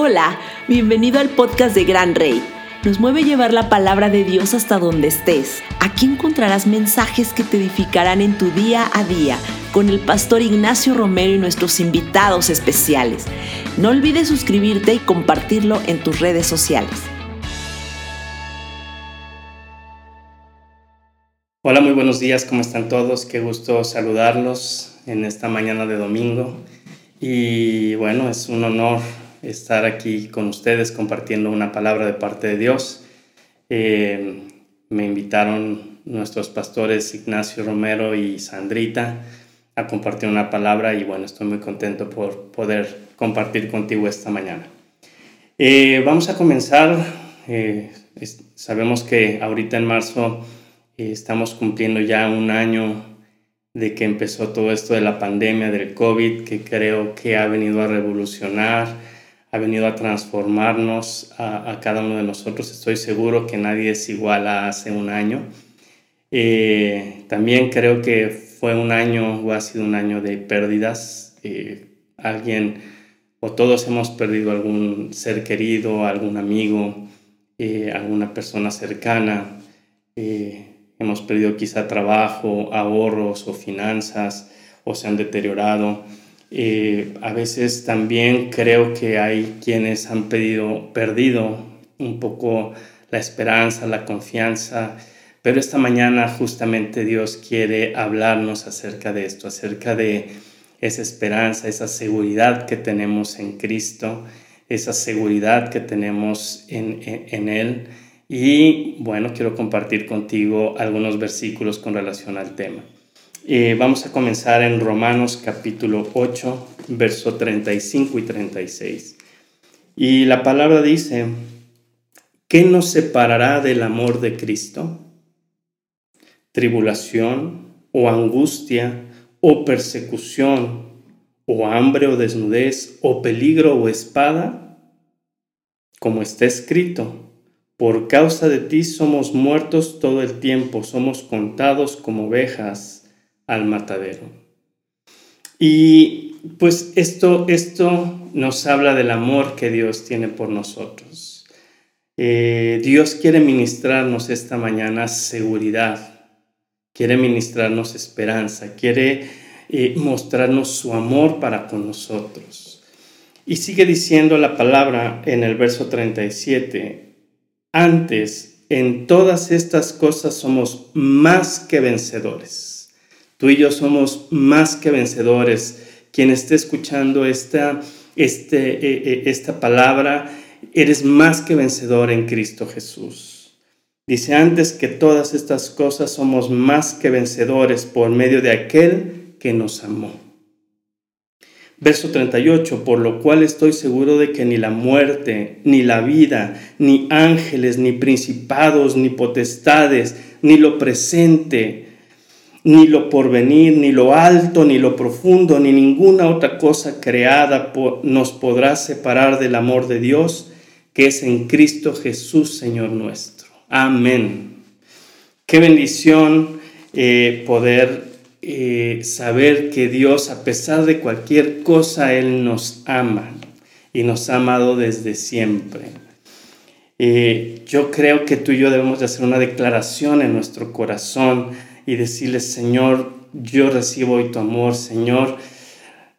Hola, bienvenido al podcast de Gran Rey. Nos mueve llevar la palabra de Dios hasta donde estés. Aquí encontrarás mensajes que te edificarán en tu día a día con el pastor Ignacio Romero y nuestros invitados especiales. No olvides suscribirte y compartirlo en tus redes sociales. Hola, muy buenos días, ¿cómo están todos? Qué gusto saludarlos en esta mañana de domingo. Y bueno, es un honor estar aquí con ustedes compartiendo una palabra de parte de Dios. Eh, me invitaron nuestros pastores Ignacio Romero y Sandrita a compartir una palabra y bueno, estoy muy contento por poder compartir contigo esta mañana. Eh, vamos a comenzar. Eh, sabemos que ahorita en marzo estamos cumpliendo ya un año de que empezó todo esto de la pandemia del COVID, que creo que ha venido a revolucionar ha venido a transformarnos a, cada uno de nosotros. Estoy seguro que nadie es igual a hace un año. Eh, también creo que fue un año o ha sido un año de pérdidas. Eh, alguien o todos hemos perdido algún ser querido, algún amigo, eh, alguna persona cercana. hemos perdido quizá trabajo, ahorros o finanzas o se han deteriorado. Eh, a veces también creo que hay quienes han pedido, perdido un poco la esperanza, la confianza, pero esta mañana justamente Dios quiere hablarnos acerca de esto, acerca de esa esperanza, esa seguridad que tenemos en Cristo, esa seguridad que tenemos en, en Él. Y bueno, quiero compartir contigo algunos versículos con relación al tema. Eh, vamos a comenzar en Romanos capítulo 8, verso 35 y 36. Y la palabra dice, ¿qué nos separará del amor de Cristo? ¿Tribulación o angustia o persecución o hambre o desnudez o peligro o espada? Como está escrito, por causa de ti somos muertos todo el tiempo, somos contados como ovejas al matadero. Y pues esto, esto nos habla del amor que Dios tiene por nosotros. Eh, Dios quiere ministrarnos esta mañana seguridad, quiere ministrarnos esperanza, quiere eh, mostrarnos su amor para con nosotros. Y sigue diciendo la palabra en el verso 37, antes en todas estas cosas somos más que vencedores Tú y yo somos más que vencedores. Quien esté escuchando esta, este, eh, eh, esta palabra, eres más que vencedor en Cristo Jesús. Dice antes que todas estas cosas somos más que vencedores por medio de aquel que nos amó. Verso 38, por lo cual estoy seguro de que ni la muerte, ni la vida, ni ángeles, ni principados, ni potestades, ni lo presente, ni lo porvenir, ni lo alto, ni lo profundo, ni ninguna otra cosa creada nos podrá separar del amor de Dios que es en Cristo Jesús, Señor nuestro. Amén. Qué bendición eh, poder eh, saber que Dios, a pesar de cualquier cosa, Él nos ama y nos ha amado desde siempre. Eh, yo creo que tú y yo debemos de hacer una declaración en nuestro corazón y decirle, Señor, yo recibo hoy tu amor, Señor.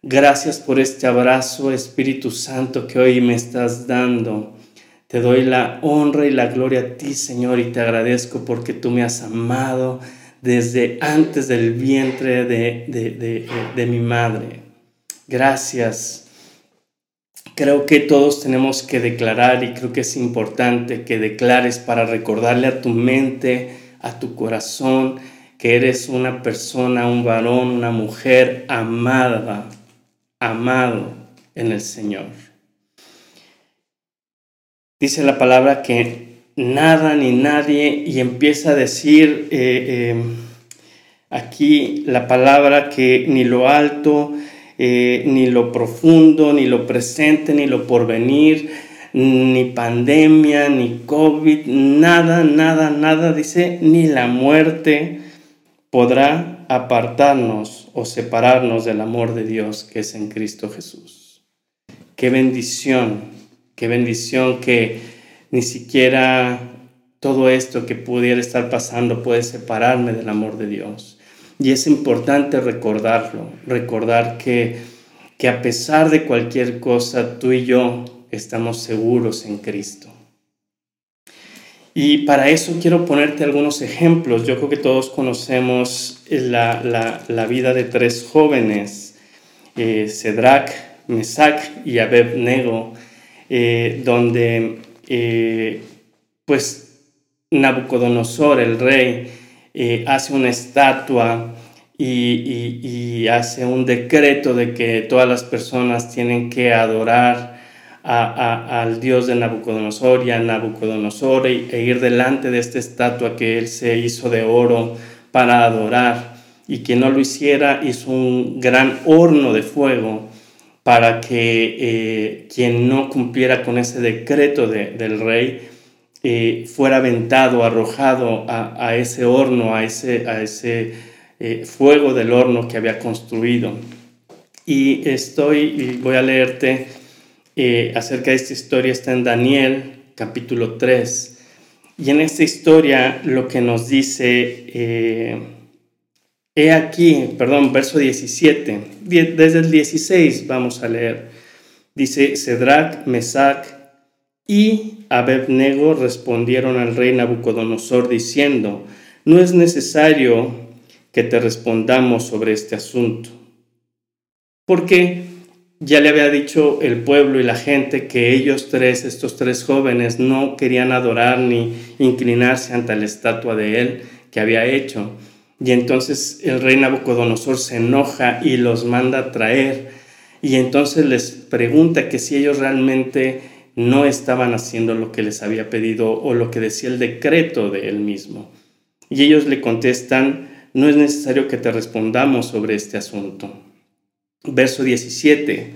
Gracias por este abrazo, Espíritu Santo, que hoy me estás dando. Te doy la honra y la gloria a ti, Señor, y te agradezco porque tú me has amado desde antes del vientre de, de, de, mi madre. Gracias. Creo que todos tenemos que declarar y creo que es importante que declares para recordarle a tu mente, a tu corazón, que eres una persona, un varón, una mujer amada, amado en el Señor. Dice la palabra que nada ni nadie, y empieza a decir eh, eh, aquí la palabra que ni lo alto, eh, ni lo profundo, ni lo presente, ni lo porvenir, ni pandemia, ni COVID, nada, nada, nada, dice, ni la muerte, podrá apartarnos o separarnos del amor de Dios que es en Cristo Jesús. Qué bendición, qué bendición que ni siquiera todo esto que pudiera estar pasando puede separarme del amor de Dios. Y es importante recordarlo, recordar que, que a pesar de cualquier cosa, tú y yo estamos seguros en Cristo. Y para eso quiero ponerte algunos ejemplos. Yo creo que todos conocemos la, vida de tres jóvenes, eh, Cedrac, Mesac y Abednego, eh, donde eh, pues Nabucodonosor, el rey, eh, hace una estatua y, hace un decreto de que todas las personas tienen que adorar al Dios de Nabucodonosor y a Nabucodonosor e, e, ir delante de esta estatua que él se hizo de oro para adorar. Y quien no lo hiciera hizo un gran horno de fuego para que eh, quien no cumpliera con ese decreto del rey eh, fuera aventado, arrojado a, ese horno, a ese, a ese eh, fuego del horno que había construido. Y estoy, voy a leerte eh, acerca de esta historia, está en Daniel capítulo 3. Y en esta historia lo que nos dice, he aquí, perdón, verso 17, desde el 16 vamos a leer. Dice, Cedrac, Mesac y Abednego respondieron al rey Nabucodonosor diciendo, no es necesario que te respondamos sobre este asunto, porque ya le había dicho el pueblo y la gente que ellos tres, estos tres jóvenes, no querían adorar ni inclinarse ante la estatua de él que había hecho. Y entonces el rey Nabucodonosor se enoja y los manda a traer. Y entonces les pregunta que si ellos realmente no estaban haciendo lo que les había pedido o lo que decía el decreto de él mismo. Y ellos le contestan, no es necesario que te respondamos sobre este asunto. Verso 17,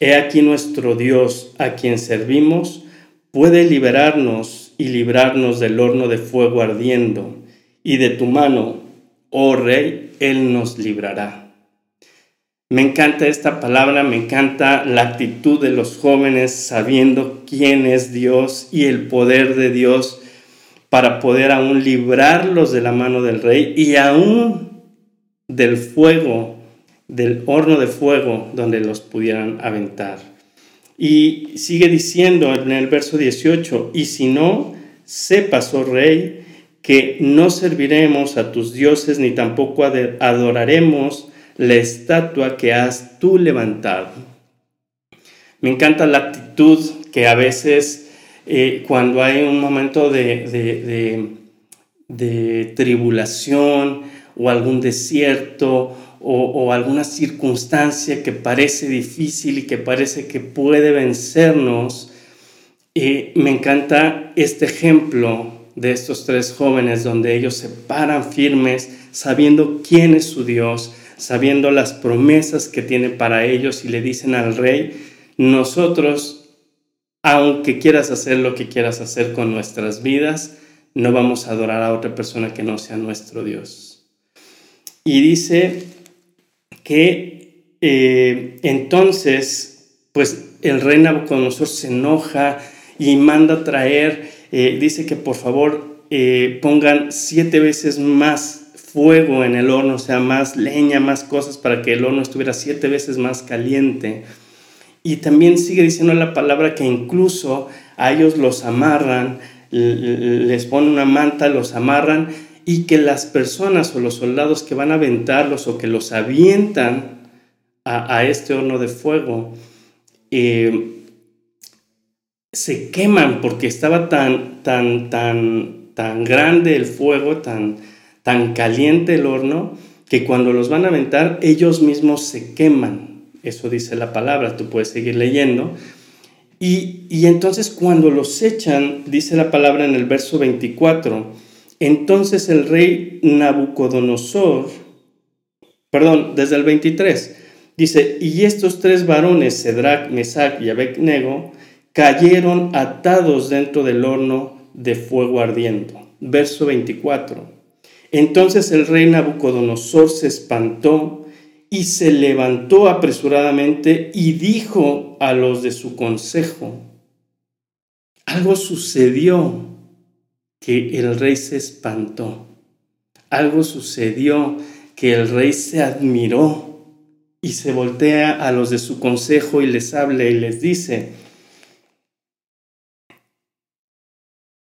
He aquí nuestro Dios a quien servimos puede liberarnos y librarnos del horno de fuego ardiendo, y de tu mano, oh Rey, Él nos librará. Me encanta esta palabra, me encanta la actitud de los jóvenes sabiendo quién es Dios y el poder de Dios para poder aún librarlos de la mano del rey y aún del fuego, del horno de fuego donde los pudieran aventar. Y sigue diciendo en el verso 18, y si no, sepas, oh rey, que no serviremos a tus dioses ni tampoco adoraremos la estatua que has tú levantado. Me encanta la actitud que a veces eh, cuando hay un momento de, de, tribulación o algún desierto o, alguna circunstancia que parece difícil y que parece que puede vencernos, eh, me encanta este ejemplo de estos tres jóvenes donde ellos se paran firmes sabiendo quién es su Dios, sabiendo las promesas que tiene para ellos y le dicen al rey, nosotros, aunque quieras hacer lo que quieras hacer con nuestras vidas, no vamos a adorar a otra persona que no sea nuestro Dios. Y dice que eh, entonces, pues el rey Nabucodonosor se enoja y manda traer, eh, dice que por favor eh, pongan siete veces más fuego en el horno, o sea, más leña, más cosas para que el horno estuviera siete veces más caliente. Y también sigue diciendo la palabra que incluso a ellos los amarran, les ponen una manta, los amarran y que las personas o los soldados que van a aventarlos o que los avientan a, este horno de fuego, eh, se queman porque estaba tan, tan, tan, tan grande el fuego, tan, tan caliente el horno que cuando los van a aventar ellos mismos se queman. Eso dice la palabra, tú puedes seguir leyendo. Y, y entonces cuando los echan, dice la palabra en el verso 24, entonces el rey Nabucodonosor, perdón, desde el 23, dice, y estos tres varones, Cedrac, Mesac y Abednego, cayeron atados dentro del horno de fuego ardiendo. Verso 24. Entonces el rey Nabucodonosor se espantó y se levantó apresuradamente y dijo a los de su consejo, algo sucedió que el rey se espantó. Algo sucedió que el rey se admiró y se voltea a los de su consejo y les habla y les dice,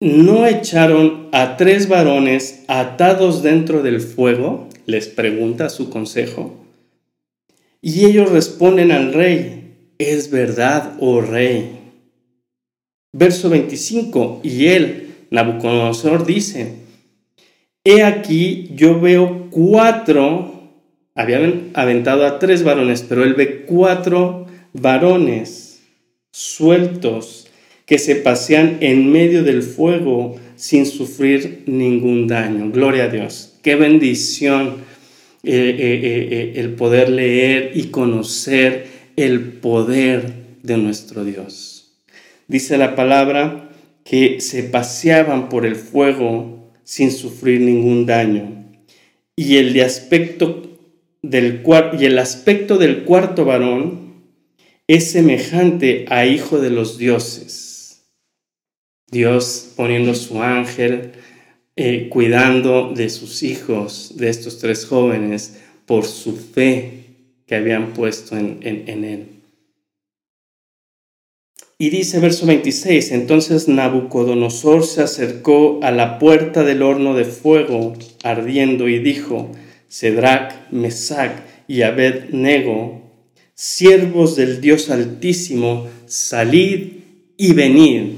¿no echaron a tres varones atados dentro del fuego? les pregunta su consejo. Y ellos responden al rey, es verdad, oh rey. Verso 25, y él, Nabucodonosor, dice, he aquí yo veo cuatro, habían aventado a tres varones, pero él ve cuatro varones sueltos que se pasean en medio del fuego sin sufrir ningún daño. Gloria a Dios. Qué bendición eh, eh, eh, el poder leer y conocer el poder de nuestro Dios. Dice la palabra que se paseaban por el fuego sin sufrir ningún daño. Y el, de aspecto del, y el aspecto del cuarto varón es semejante a hijo de los dioses. Dios poniendo su ángel eh, cuidando de sus hijos, de estos tres jóvenes, por su fe que habían puesto en, en él. Y dice verso 26, entonces Nabucodonosor se acercó a la puerta del horno de fuego ardiendo y dijo, Cedrac, Mesac y Abed-Nego, siervos del Dios Altísimo, salid y venid.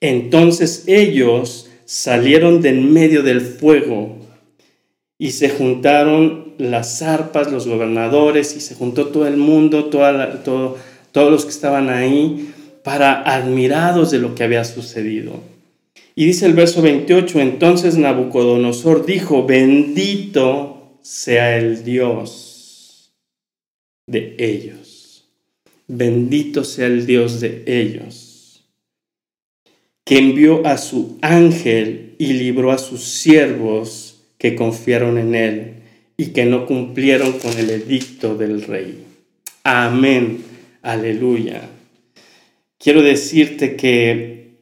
Entonces ellos salieron de en medio del fuego y se juntaron las arpas, los gobernadores, y se juntó todo el mundo, toda todo, todos los que estaban ahí, para admirados de lo que había sucedido. Y dice el verso 28, entonces Nabucodonosor dijo, bendito sea el Dios de ellos, bendito sea el Dios de ellos que envió a su ángel y libró a sus siervos que confiaron en él y que no cumplieron con el edicto del rey. Amén, aleluya. Quiero decirte que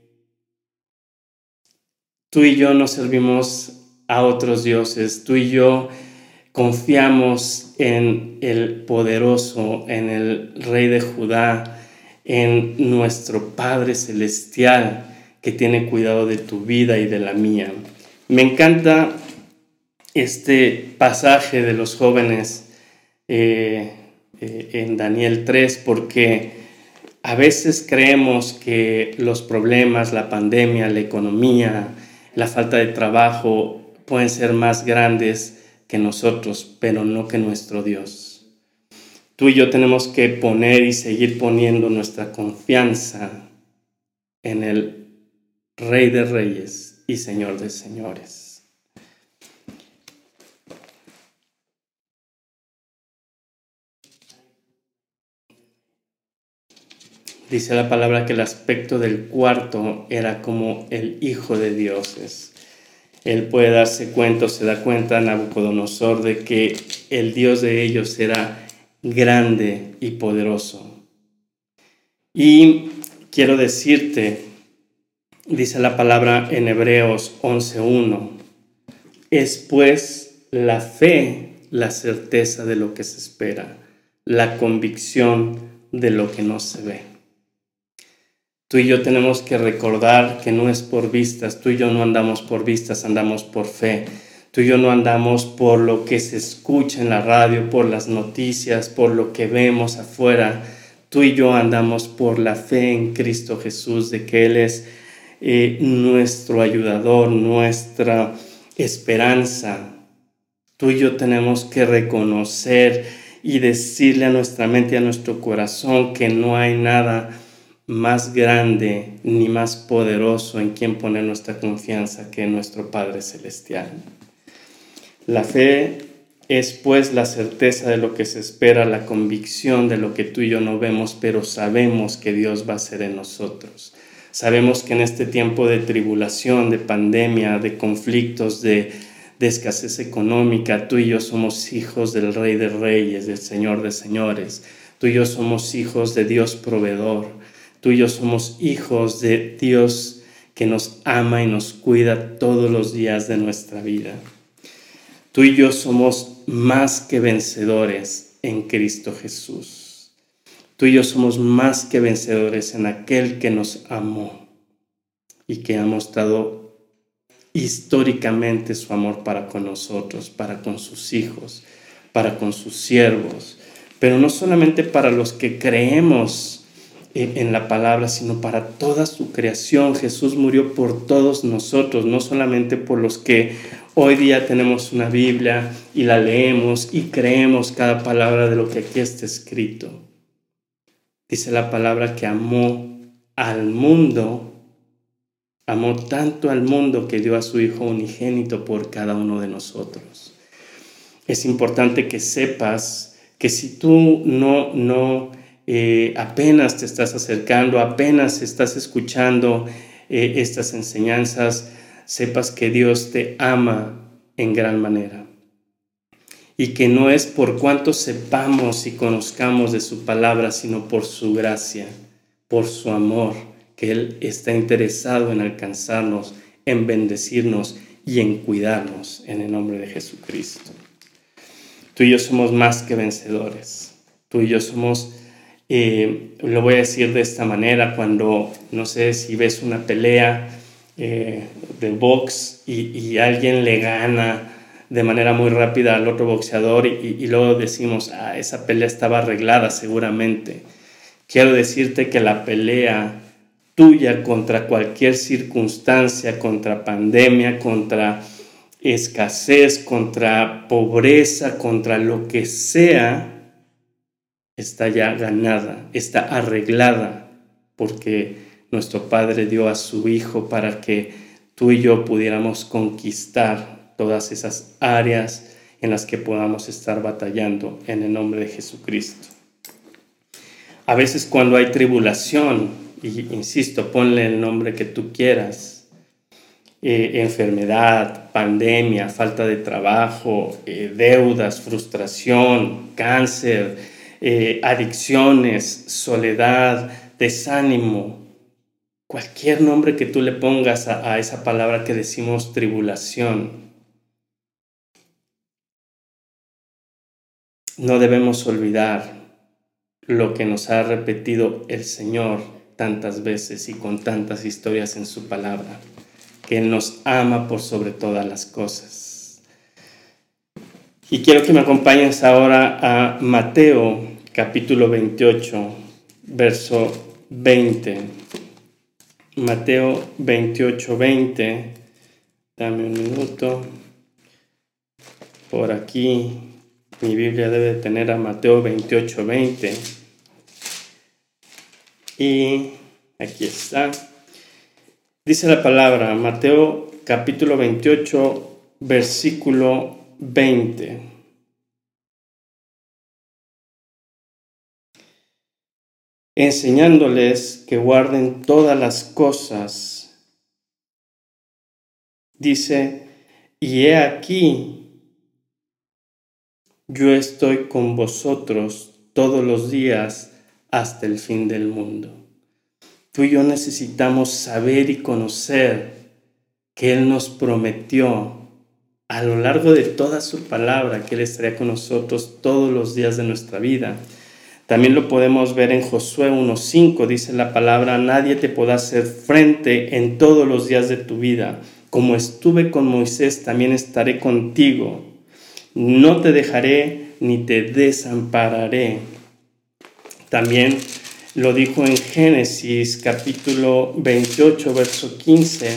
tú y yo no servimos a otros dioses, tú y yo confiamos en el poderoso, en el rey de Judá, en nuestro Padre Celestial que tiene cuidado de tu vida y de la mía. Me encanta este pasaje de los jóvenes eh, eh, en Daniel 3 porque a veces creemos que los problemas, la pandemia, la economía, la falta de trabajo pueden ser más grandes que nosotros, pero no que nuestro Dios. Tú y yo tenemos que poner y seguir poniendo nuestra confianza en el Rey de reyes y Señor de señores. Dice la palabra que el aspecto del cuarto era como el Hijo de Dioses. Él puede darse cuenta, se da cuenta Nabucodonosor de que el Dios de ellos era grande y poderoso. Y quiero decirte dice la palabra en Hebreos 11.1, es pues la fe la certeza de lo que se espera, la convicción de lo que no se ve. Tú y yo tenemos que recordar que no es por vistas, tú y yo no andamos por vistas, andamos por fe. Tú y yo no andamos por lo que se escucha en la radio, por las noticias, por lo que vemos afuera. Tú y yo andamos por la fe en Cristo Jesús, de que Él es eh, nuestro ayudador, nuestra esperanza. Tú y yo tenemos que reconocer y decirle a nuestra mente y a nuestro corazón que no hay nada más grande ni más poderoso en quien poner nuestra confianza que nuestro Padre Celestial. La fe es pues la certeza de lo que se espera, la convicción de lo que tú y yo no vemos, pero sabemos que Dios va a ser en nosotros. Sabemos que en este tiempo de tribulación, de pandemia, de conflictos, de, escasez económica, tú y yo somos hijos del Rey de Reyes, del Señor de Señores. Tú y yo somos hijos de Dios proveedor. Tú y yo somos hijos de Dios que nos ama y nos cuida todos los días de nuestra vida. Tú y yo somos más que vencedores en Cristo Jesús. Tú y yo somos más que vencedores en aquel que nos amó y que ha mostrado históricamente su amor para con nosotros, para con sus hijos, para con sus siervos, pero no solamente para los que creemos en la palabra, sino para toda su creación. Jesús murió por todos nosotros, no solamente por los que hoy día tenemos una Biblia y la leemos y creemos cada palabra de lo que aquí está escrito. Dice la palabra que amó al mundo, amó tanto al mundo que dio a su Hijo unigénito por cada uno de nosotros. Es importante que sepas que si tú no, no, eh, apenas te estás acercando, apenas estás escuchando eh, estas enseñanzas, sepas que Dios te ama en gran manera. Y que no es por cuanto sepamos y conozcamos de su palabra, sino por su gracia, por su amor, que Él está interesado en alcanzarnos, en bendecirnos y en cuidarnos en el nombre de Jesucristo. Tú y yo somos más que vencedores. Tú y yo somos eh, lo voy a decir de esta manera, cuando, no sé, si ves una pelea eh, de box y, alguien le gana de manera muy rápida al otro boxeador y, y, luego decimos, ah, esa pelea estaba arreglada seguramente. Quiero decirte que la pelea tuya contra cualquier circunstancia, contra pandemia, contra escasez, contra pobreza, contra lo que sea, está ya ganada, está arreglada, porque nuestro Padre dio a su Hijo para que tú y yo pudiéramos conquistar todas esas áreas en las que podamos estar batallando en el nombre de Jesucristo. A veces cuando hay tribulación, y insisto, ponle el nombre que tú quieras, eh, enfermedad, pandemia, falta de trabajo, eh, deudas, frustración, cáncer, eh, adicciones, soledad, desánimo, cualquier nombre que tú le pongas a, a esa palabra que decimos tribulación. No debemos olvidar lo que nos ha repetido el Señor tantas veces y con tantas historias en su palabra, que Él nos ama por sobre todas las cosas. Y quiero que me acompañes ahora a Mateo capítulo 28, verso 20. Mateo 28, 20. Dame un minuto. Por aquí mi Biblia debe tener a Mateo 28, 20. Y aquí está. Dice la palabra, Mateo capítulo 28, versículo 20. Enseñándoles que guarden todas las cosas. Dice, y he aquí, yo estoy con vosotros todos los días hasta el fin del mundo. Tú y yo necesitamos saber y conocer que Él nos prometió a lo largo de toda su palabra que Él estaría con nosotros todos los días de nuestra vida también lo podemos ver en Josué 1.5, dice la palabra, nadie te podrá hacer frente en todos los días de tu vida. Como estuve con Moisés, también estaré contigo. No te dejaré ni te desampararé. También lo dijo en Génesis capítulo 28, verso 15.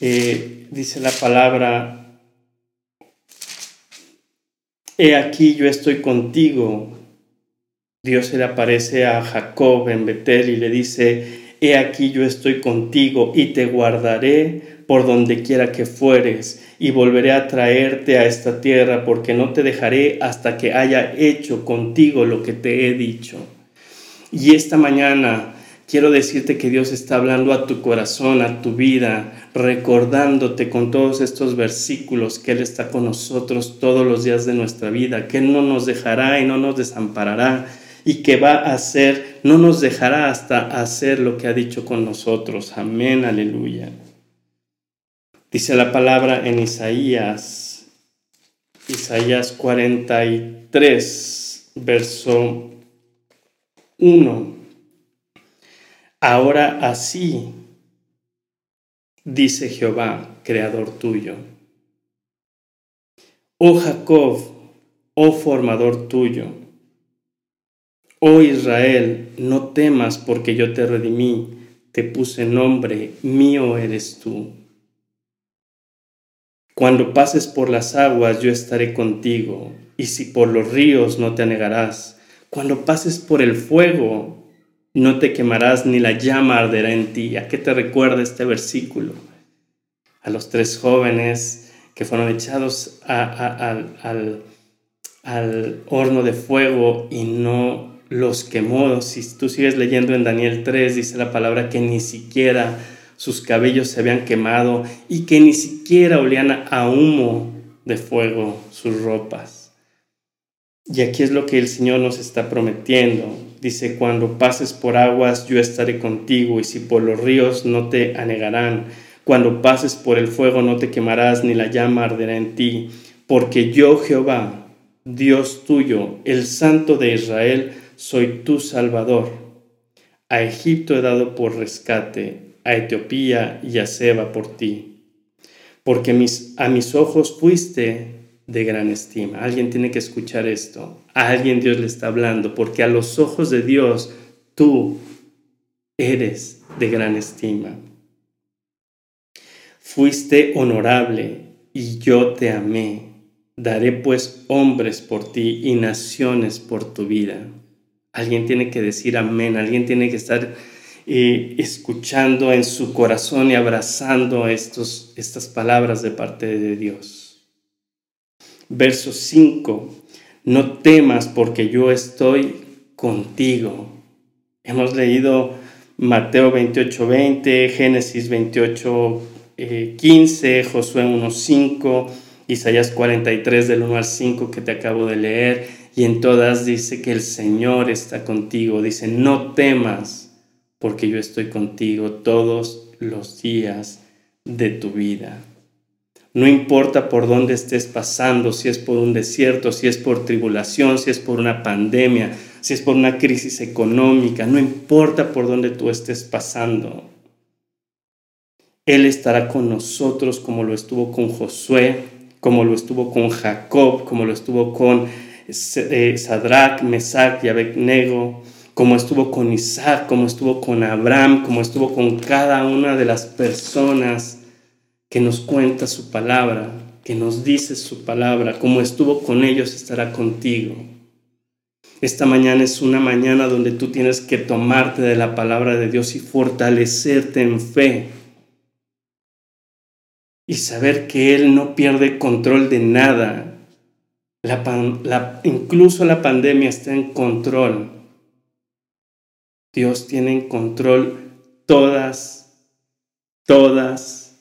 Eh, dice la palabra, He aquí yo estoy contigo Dios se le aparece a Jacob en Betel y le dice, He aquí yo estoy contigo y te guardaré por donde quiera que fueres y volveré a traerte a esta tierra porque no te dejaré hasta que haya hecho contigo lo que te he dicho. Y esta mañana quiero decirte que Dios está hablando a tu corazón, a tu vida, recordándote con todos estos versículos que Él está con nosotros todos los días de nuestra vida, que Él no nos dejará y no nos desamparará y que va a hacer no nos dejará hasta hacer lo que ha dicho con nosotros. Amén, aleluya. Dice la palabra en Isaías, Isaías 43, verso 1. Ahora así, dice Jehová, creador tuyo. Oh Jacob, oh formador tuyo. Oh Israel, no temas porque yo te redimí, te puse nombre, mío eres tú. Cuando pases por las aguas yo estaré contigo, y si por los ríos no te anegarás. Cuando pases por el fuego no te quemarás ni la llama arderá en ti. ¿A qué te recuerda este versículo? A los tres jóvenes que fueron echados al, al horno de fuego y no los quemó. Si tú sigues leyendo en Daniel 3, dice la palabra que ni siquiera sus cabellos se habían quemado y que ni siquiera olían a humo de fuego sus ropas. Y aquí es lo que el Señor nos está prometiendo. Dice, cuando pases por aguas, yo estaré contigo, y si por los ríos no te anegarán. Cuando pases por el fuego no te quemarás, ni la llama arderá en ti. Porque yo, Jehová, Dios tuyo, el Santo de Israel, soy tu Salvador. A Egipto he dado por rescate, a Etiopía y a Seba por ti, porque a mis ojos fuiste de gran estima. Alguien tiene que escuchar esto. A alguien Dios le está hablando, porque a los ojos de Dios tú eres de gran estima. Fuiste honorable y yo te amé. Daré pues hombres por ti y naciones por tu vida. Alguien tiene que decir amén, alguien tiene que estar escuchando en su corazón y abrazando estos, estas palabras de parte de Dios. Verso 5, no temas porque yo estoy contigo. Hemos leído Mateo 28, 20, Génesis 28, 15, eh, Josué 1, 5, Isaías 43 del 1 al 5 que te acabo de leer, y en todas dice que el Señor está contigo. Dice, no temas porque yo estoy contigo todos los días de tu vida. No importa por dónde estés pasando, si es por un desierto, si es por tribulación, si es por una pandemia, si es por una crisis económica, no importa por dónde tú estés pasando. Él estará con nosotros como lo estuvo con Josué, como lo estuvo con Jacob, como lo estuvo con Sadrach, Mesach y Abednego, como estuvo con Isaac, como estuvo con Abraham, como estuvo con cada una de las personas que nos cuenta su palabra, que nos dice su palabra, como estuvo con ellos, estará contigo. Esta mañana es una mañana donde tú tienes que tomarte de la palabra de Dios y fortalecerte en fe. Y saber que Él no pierde control de nada. Incluso la pandemia está en control. Dios tiene en control todas, todas,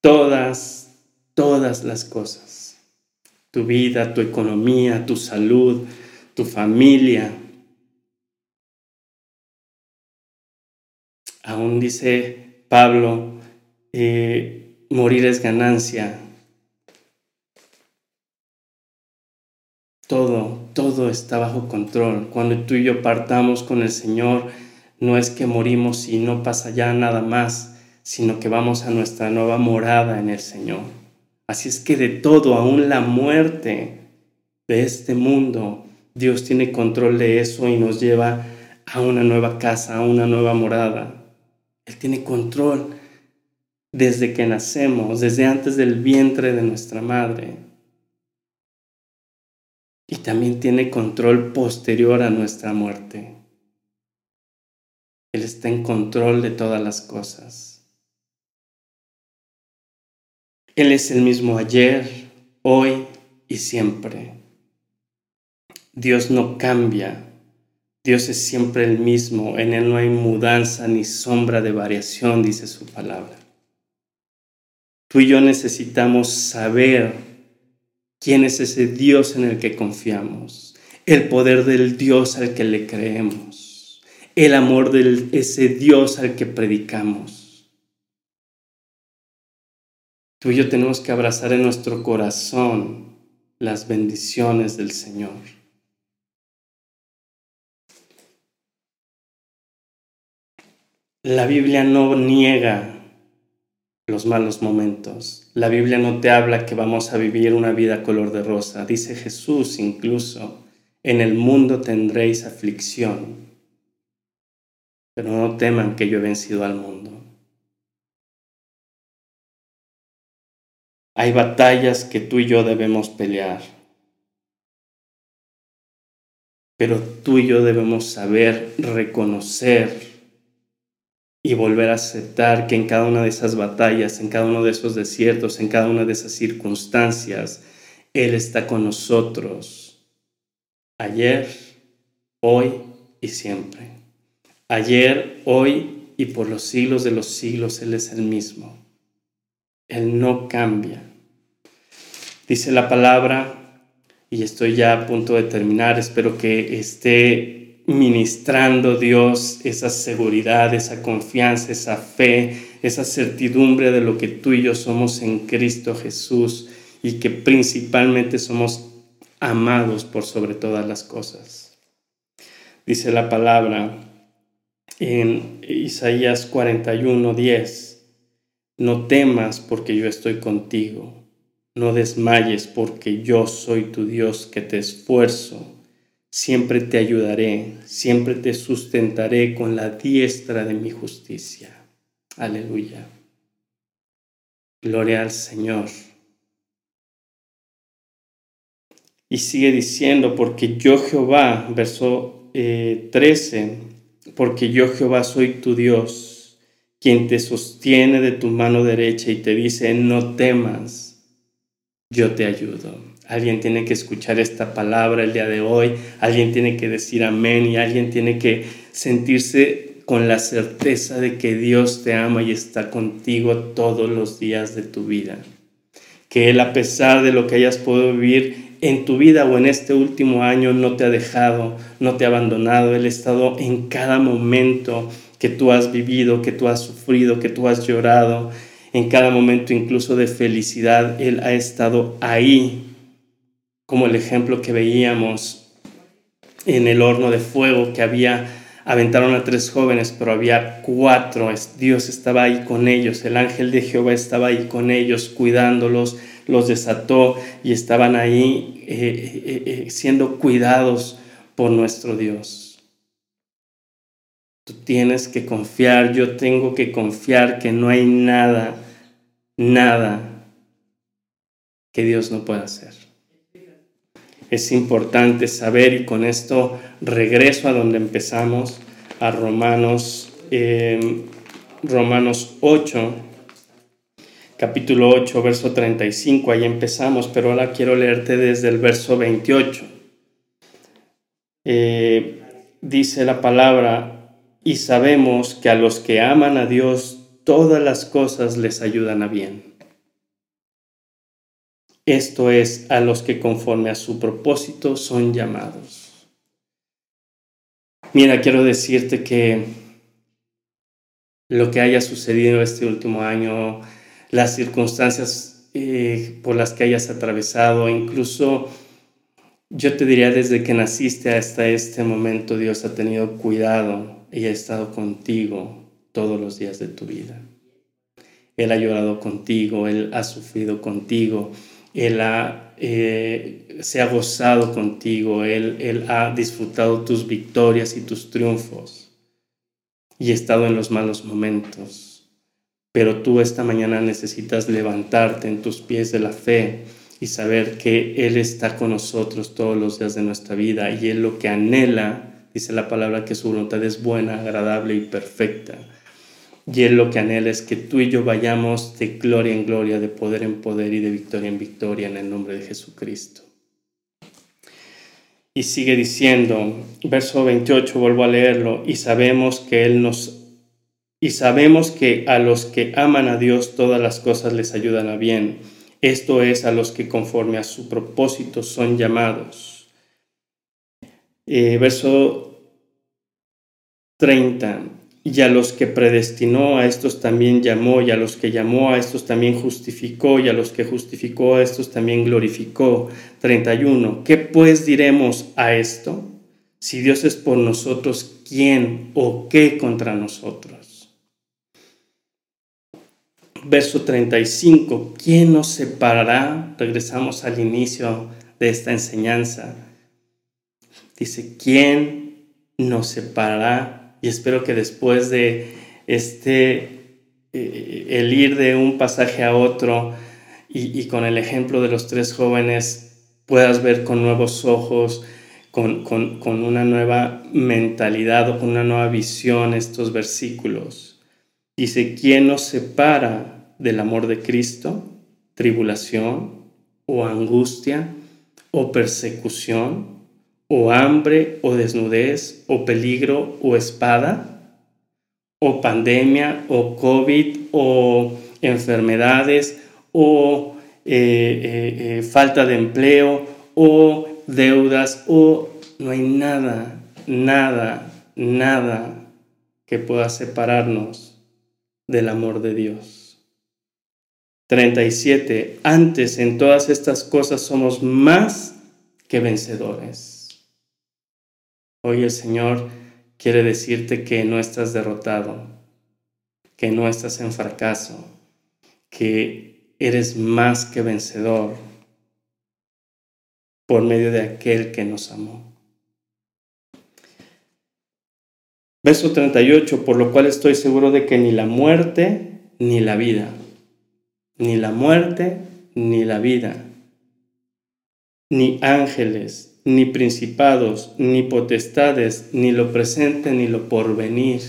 todas, todas las cosas. Tu vida, tu economía, tu salud, tu familia. Aún dice Pablo, eh, morir es ganancia. Todo, todo está bajo control. Cuando tú y yo partamos con el Señor, no es que morimos y no pasa ya nada más, sino que vamos a nuestra nueva morada en el Señor. Así es que de todo, aún la muerte de este mundo, Dios tiene control de eso y nos lleva a una nueva casa, a una nueva morada. Él tiene control desde que nacemos, desde antes del vientre de nuestra madre y también tiene control posterior a nuestra muerte. Él está en control de todas las cosas. Él es el mismo ayer, hoy y siempre. Dios no cambia. Dios es siempre el mismo. En Él no hay mudanza ni sombra de variación, dice su palabra. Tú y yo necesitamos saber quién es ese Dios en el que confiamos, el poder del Dios al que le creemos, el amor de ese Dios al que predicamos. Tú y yo tenemos que abrazar en nuestro corazón las bendiciones del Señor. La Biblia no niega los malos momentos. La Biblia no te habla que vamos a vivir una vida color de rosa. Dice Jesús incluso, en el mundo tendréis aflicción, pero no teman que yo he vencido al mundo. Hay batallas que tú y yo debemos pelear, pero tú y yo debemos saber reconocer y volver a aceptar que en cada una de esas batallas, en cada uno de esos desiertos, en cada una de esas circunstancias, Él está con nosotros. Ayer, hoy y siempre. Ayer, hoy y por los siglos de los siglos Él es el mismo. Él no cambia. Dice la palabra, y estoy ya a punto de terminar, espero que esté ministrando Dios esa seguridad, esa confianza, esa fe, esa certidumbre de lo que tú y yo somos en Cristo Jesús y que principalmente somos amados por sobre todas las cosas. Dice la palabra en Isaías 41, 10, no temas porque yo estoy contigo, no desmayes porque yo soy tu Dios que te esfuerzo Siempre te ayudaré, siempre te sustentaré con la diestra de mi justicia. Aleluya. Gloria al Señor. Y sigue diciendo, porque yo Jehová, verso 13, eh, porque yo Jehová soy tu Dios, quien te sostiene de tu mano derecha y te dice, no temas, yo te ayudo. Alguien tiene que escuchar esta palabra el día de hoy, alguien tiene que decir amén y alguien tiene que sentirse con la certeza de que Dios te ama y está contigo todos los días de tu vida. Que Él a pesar de lo que hayas podido vivir en tu vida o en este último año no te ha dejado, no te ha abandonado. Él ha estado en cada momento que tú has vivido, que tú has sufrido, que tú has llorado. En cada momento incluso de felicidad, Él ha estado ahí como el ejemplo que veíamos en el horno de fuego que había, aventaron a tres jóvenes, pero había cuatro, Dios estaba ahí con ellos, el ángel de Jehová estaba ahí con ellos, cuidándolos, los desató y estaban ahí eh, eh, eh, siendo cuidados por nuestro Dios. Tú tienes que confiar, yo tengo que confiar que no hay nada, nada que Dios no pueda hacer es importante saber y con esto regreso a donde empezamos, a Romanos, eh, Romanos 8, capítulo 8, verso 35, ahí empezamos, pero ahora quiero leerte desde el verso 28. Eh, dice la palabra, y sabemos que a los que aman a Dios, todas las cosas les ayudan a bien esto es a los que conforme a su propósito son llamados. Mira, quiero decirte que lo que haya sucedido este último año, las circunstancias eh, por las que hayas atravesado, incluso yo te diría desde que naciste hasta este momento, Dios ha tenido cuidado y ha estado contigo todos los días de tu vida. Él ha llorado contigo, Él ha sufrido contigo, él eh, se ha gozado contigo, Él, Él ha disfrutado tus victorias y tus triunfos y ha estado en los malos momentos. Pero tú esta mañana necesitas levantarte en tus pies de la fe y saber que Él está con nosotros todos los días de nuestra vida y Él lo que anhela, dice la palabra que su voluntad es buena, agradable y perfecta. Y Él lo que anhela es que tú y yo vayamos de gloria en gloria, de poder en poder y de victoria en victoria en el nombre de Jesucristo. Y sigue diciendo, verso 28, vuelvo a leerlo, y sabemos que Él nos... Y sabemos que a los que aman a Dios todas las cosas les ayudan a bien. Esto es a los que conforme a su propósito son llamados. Eh, verso 30. Y a los que predestinó, a estos también llamó, y a los que llamó, a estos también justificó, y a los que justificó, a estos también glorificó. 31. ¿Qué pues diremos a esto? Si Dios es por nosotros, ¿quién o qué contra nosotros? Verso 35. ¿Quién nos separará? Regresamos al inicio de esta enseñanza. Dice, ¿quién nos separará y espero que después de este, eh, el ir de un pasaje a otro y, con el ejemplo de los tres jóvenes, puedas ver con nuevos ojos, con, con una nueva mentalidad o con una nueva visión estos versículos. Dice, ¿quién nos separa del amor de Cristo? Tribulación o angustia o persecución o hambre, o desnudez, o peligro, o espada, o pandemia, o COVID, o enfermedades, o eh, eh, eh, falta de empleo, o deudas, o no hay nada, nada, nada que pueda separarnos del amor de Dios. 37. Antes en todas estas cosas somos más que vencedores Hoy el Señor quiere decirte que no estás derrotado, que no estás en fracaso, que eres más que vencedor por medio de aquel que nos amó. Verso 38, por lo cual estoy seguro de que ni la muerte ni la vida, ni la muerte ni la vida, ni ángeles, ni principados, ni potestades, ni lo presente, ni lo porvenir.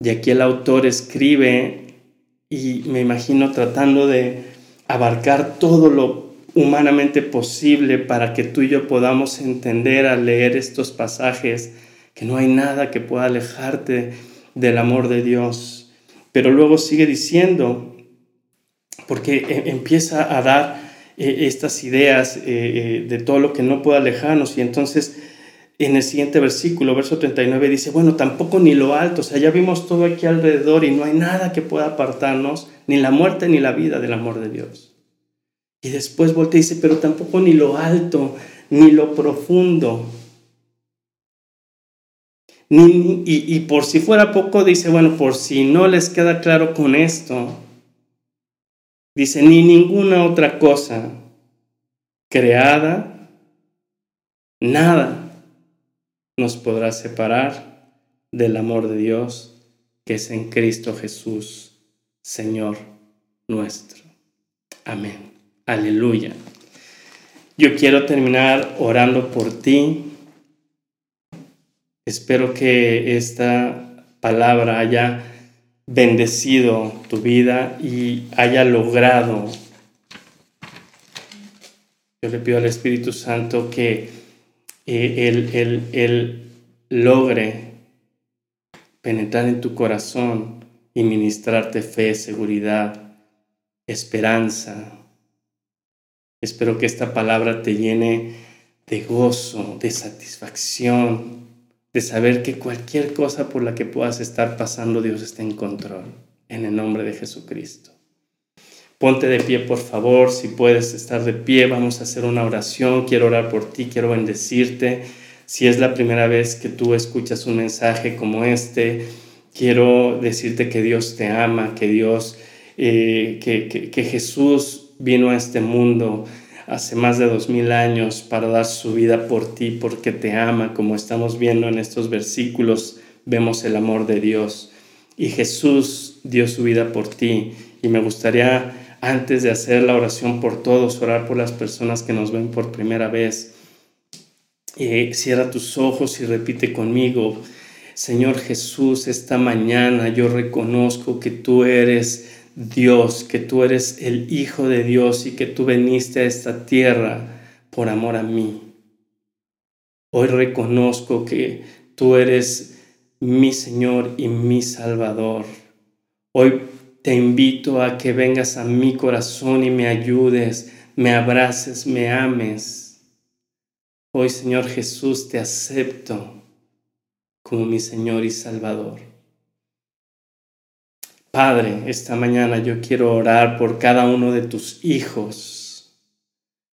Y aquí el autor escribe y me imagino tratando de abarcar todo lo humanamente posible para que tú y yo podamos entender al leer estos pasajes que no hay nada que pueda alejarte del amor de Dios. Pero luego sigue diciendo, porque e, empieza a dar eh, estas ideas eh, eh, de todo lo que no puede alejarnos. Y entonces en el siguiente versículo, verso 39, dice, bueno, tampoco ni lo alto, o sea, ya vimos todo aquí alrededor y no hay nada que pueda apartarnos, ni la muerte ni la vida del amor de Dios. Y después voltea y dice, pero tampoco ni lo alto, ni lo profundo. Ni, y, y por si fuera poco, dice, bueno, por si no les queda claro con esto, Dice, ni ninguna otra cosa creada, nada nos podrá separar del amor de Dios que es en Cristo Jesús, Señor nuestro. Amén. Aleluya. Yo quiero terminar orando por ti. Espero que esta palabra haya bendecido tu vida y haya logrado. Yo le pido al Espíritu Santo que eh, él, él logre penetrar en tu corazón y ministrarte fe, seguridad, esperanza. Espero que esta palabra te llene de gozo, de satisfacción, de saber que cualquier cosa por la que puedas estar pasando, Dios está en control, en el nombre de Jesucristo. Ponte de pie, por favor, si puedes estar de pie, vamos a hacer una oración, quiero orar por ti, quiero bendecirte. Si es la primera vez que tú escuchas un mensaje como este, quiero decirte que Dios te ama, que Dios, eh, que, que Jesús vino a este mundo hace más de dos mil años para dar su vida por ti porque te ama, como estamos viendo en estos versículos, vemos el amor de Dios. Y Jesús dio su vida por ti. Y me gustaría, antes de hacer la oración por todos, orar por las personas que nos ven por primera vez. Eh, cierra tus ojos y repite conmigo, Señor Jesús, esta mañana yo reconozco que tú eres Dios, que tú eres el Hijo de Dios y que tú veniste a esta tierra por amor a mí. Hoy reconozco que tú eres mi Señor y mi Salvador. Hoy te invito a que vengas a mi corazón y me ayudes, me abraces, me ames. Hoy, Señor Jesús, te acepto como mi Señor y Salvador. Padre, esta mañana yo quiero orar por cada uno de tus hijos.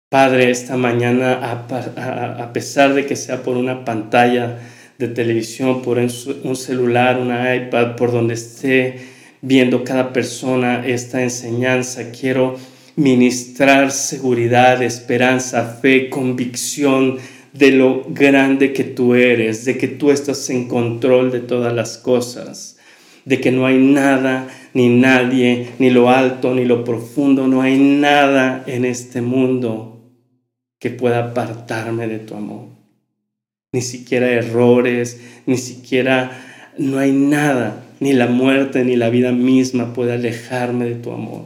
Padre, esta mañana, a, pesar de que sea por una pantalla de televisión, por un celular, una iPad, por donde esté viendo cada persona esta enseñanza, quiero ministrar seguridad, esperanza, fe, convicción de lo grande que tú eres, de que tú estás en control de todas las cosas de que no hay nada, ni nadie, ni lo alto, ni lo profundo, no hay nada en este mundo que pueda apartarme de tu amor. Ni siquiera errores, ni siquiera, no hay nada, ni la muerte, ni la vida misma puede alejarme de tu amor.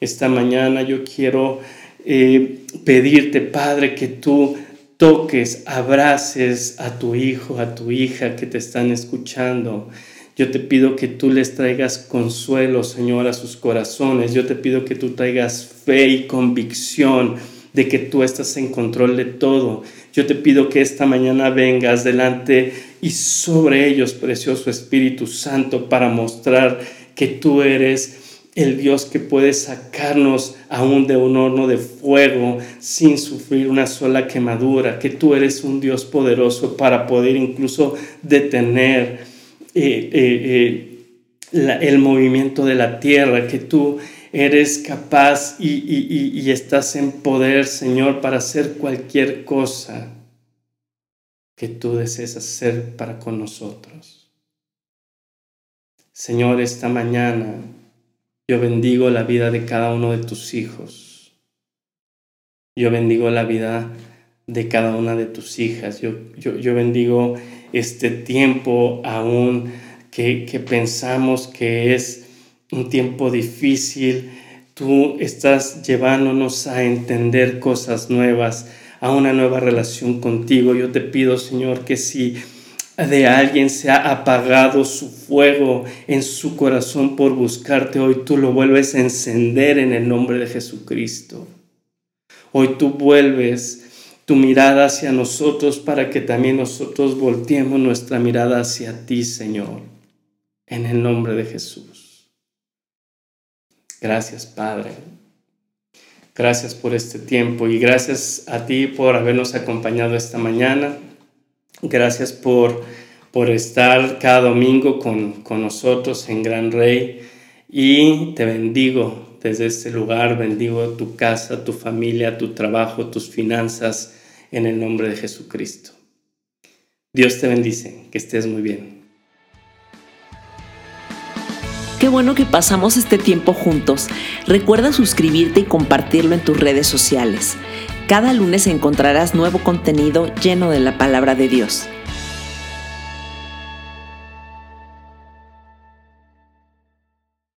Esta mañana yo quiero eh, pedirte, Padre, que tú toques, abraces a tu hijo, a tu hija que te están escuchando yo te pido que tú les traigas consuelo, Señor, a sus corazones. Yo te pido que tú traigas fe y convicción de que tú estás en control de todo. Yo te pido que esta mañana vengas delante y sobre ellos, precioso Espíritu Santo, para mostrar que tú eres el Dios que puede sacarnos aún de un horno de fuego sin sufrir una sola quemadura, que tú eres un Dios poderoso para poder incluso detener eh, eh, eh, el movimiento de la tierra, que tú eres capaz y, estás en poder, Señor, para hacer cualquier cosa que tú desees hacer para con nosotros. Señor, esta mañana yo bendigo la vida de cada uno de tus hijos. Yo bendigo la vida de cada una de tus hijas. Yo, yo, yo bendigo este tiempo aún que, que pensamos que es un tiempo difícil. Tú estás llevándonos a entender cosas nuevas, a una nueva relación contigo. Yo te pido, Señor, que si de alguien se ha apagado su fuego en su corazón por buscarte, hoy tú lo vuelves a encender en el nombre de Jesucristo. Hoy tú vuelves tu mirada hacia nosotros para que también nosotros volteemos nuestra mirada hacia ti, Señor, en el nombre de Jesús. Gracias, Padre. Gracias por este tiempo y gracias a ti por habernos acompañado esta mañana. Gracias por, por estar cada domingo con, con nosotros en Gran Rey y te bendigo desde este lugar bendigo tu casa, tu familia, tu trabajo, tus finanzas, en el nombre de Jesucristo. Dios te bendice, que estés muy bien. Qué bueno que pasamos este tiempo juntos. Recuerda suscribirte y compartirlo en tus redes sociales. Cada lunes encontrarás nuevo contenido lleno de la palabra de Dios.